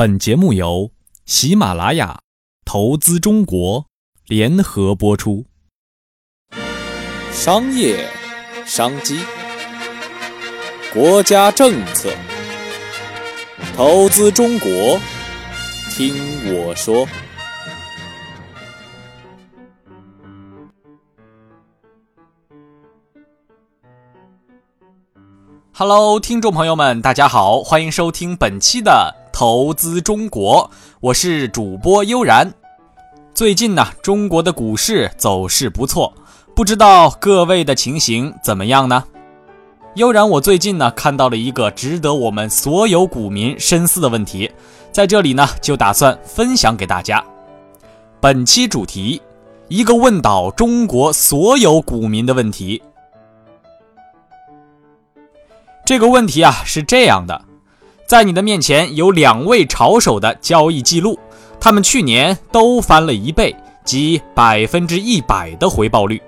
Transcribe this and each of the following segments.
本节目由喜马拉雅投资中国联合播出。商业商机，国家政策，投资中国，听我说。Hello，听众朋友们，大家好，欢迎收听本期的《投资中国》，我是主播悠然。最近呢，中国的股市走势不错，不知道各位的情形怎么样呢？悠然，我最近呢看到了一个值得我们所有股民深思的问题，在这里呢就打算分享给大家。本期主题：一个问倒中国所有股民的问题。这个问题啊是这样的，在你的面前有两位炒手的交易记录，他们去年都翻了一倍，即百分之一百的回报率。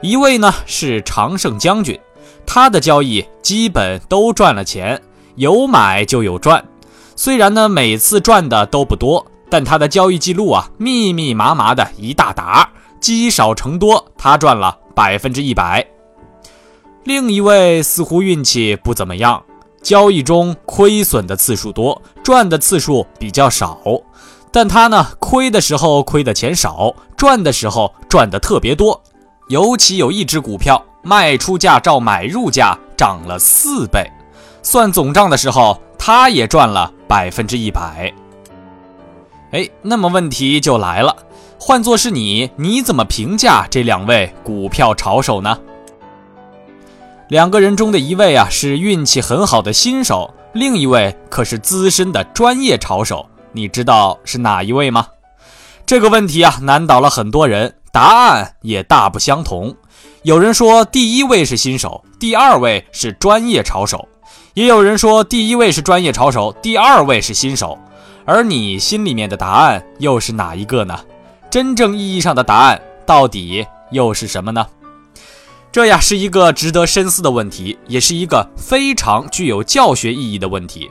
一位呢是常胜将军，他的交易基本都赚了钱，有买就有赚。虽然呢每次赚的都不多，但他的交易记录啊密密麻麻的一大沓，积少成多，他赚了百分之一百。另一位似乎运气不怎么样，交易中亏损的次数多，赚的次数比较少。但他呢，亏的时候亏的钱少，赚的时候赚的特别多。尤其有一只股票，卖出价照买入价涨了四倍，算总账的时候，他也赚了百分之一百。哎，那么问题就来了，换作是你，你怎么评价这两位股票炒手呢？两个人中的一位啊是运气很好的新手，另一位可是资深的专业炒手。你知道是哪一位吗？这个问题啊难倒了很多人，答案也大不相同。有人说第一位是新手，第二位是专业炒手；也有人说第一位是专业炒手，第二位是新手。而你心里面的答案又是哪一个呢？真正意义上的答案到底又是什么呢？这呀是一个值得深思的问题，也是一个非常具有教学意义的问题。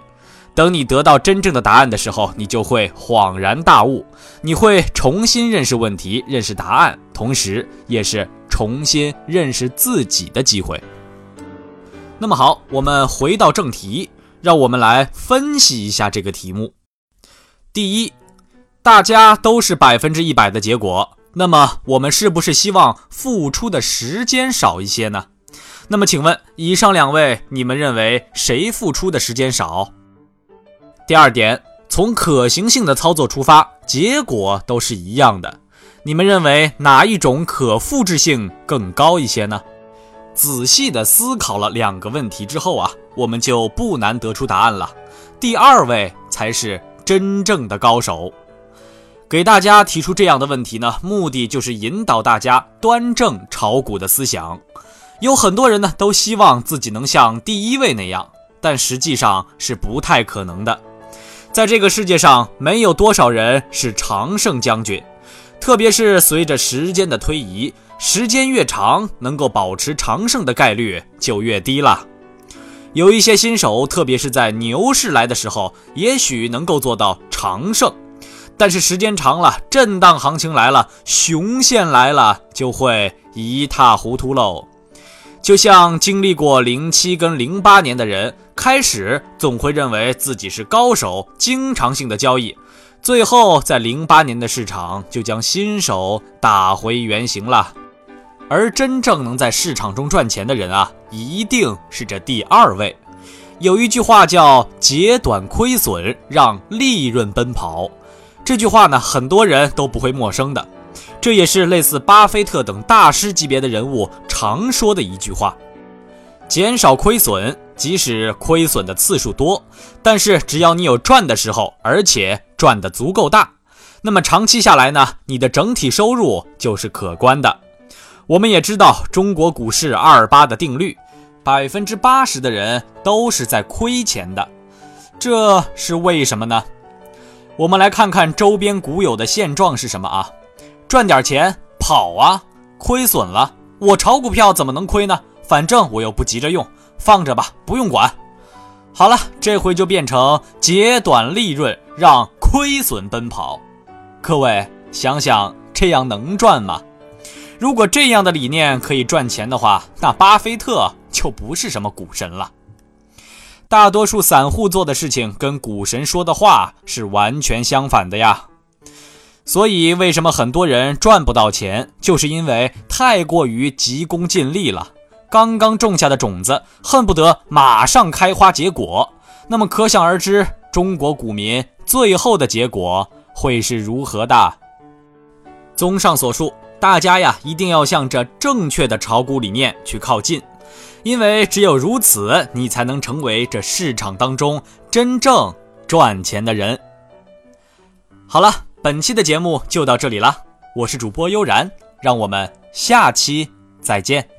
等你得到真正的答案的时候，你就会恍然大悟，你会重新认识问题、认识答案，同时也是重新认识自己的机会。那么好，我们回到正题，让我们来分析一下这个题目。第一，大家都是百分之一百的结果。那么我们是不是希望付出的时间少一些呢？那么请问以上两位，你们认为谁付出的时间少？第二点，从可行性的操作出发，结果都是一样的，你们认为哪一种可复制性更高一些呢？仔细的思考了两个问题之后啊，我们就不难得出答案了，第二位才是真正的高手。给大家提出这样的问题呢，目的就是引导大家端正炒股的思想。有很多人呢都希望自己能像第一位那样，但实际上是不太可能的。在这个世界上，没有多少人是常胜将军，特别是随着时间的推移，时间越长，能够保持常胜的概率就越低了。有一些新手，特别是在牛市来的时候，也许能够做到常胜。但是时间长了，震荡行情来了，熊线来了，就会一塌糊涂喽。就像经历过零七跟零八年的人，开始总会认为自己是高手，经常性的交易，最后在零八年的市场就将新手打回原形了。而真正能在市场中赚钱的人啊，一定是这第二位。有一句话叫“截短亏损，让利润奔跑”。这句话呢，很多人都不会陌生的，这也是类似巴菲特等大师级别的人物常说的一句话：减少亏损，即使亏损的次数多，但是只要你有赚的时候，而且赚的足够大，那么长期下来呢，你的整体收入就是可观的。我们也知道中国股市二八的定律，百分之八十的人都是在亏钱的，这是为什么呢？我们来看看周边股友的现状是什么啊？赚点钱跑啊，亏损了，我炒股票怎么能亏呢？反正我又不急着用，放着吧，不用管。好了，这回就变成截短利润，让亏损奔跑。各位想想，这样能赚吗？如果这样的理念可以赚钱的话，那巴菲特就不是什么股神了。大多数散户做的事情跟股神说的话是完全相反的呀。所以，为什么很多人赚不到钱，就是因为太过于急功近利了。刚刚种下的种子，恨不得马上开花结果。那么，可想而知，中国股民最后的结果会是如何的？综上所述，大家呀，一定要向着正确的炒股理念去靠近，因为只有如此，你才能成为这市场当中真正赚钱的人。好了。本期的节目就到这里了，我是主播悠然，让我们下期再见。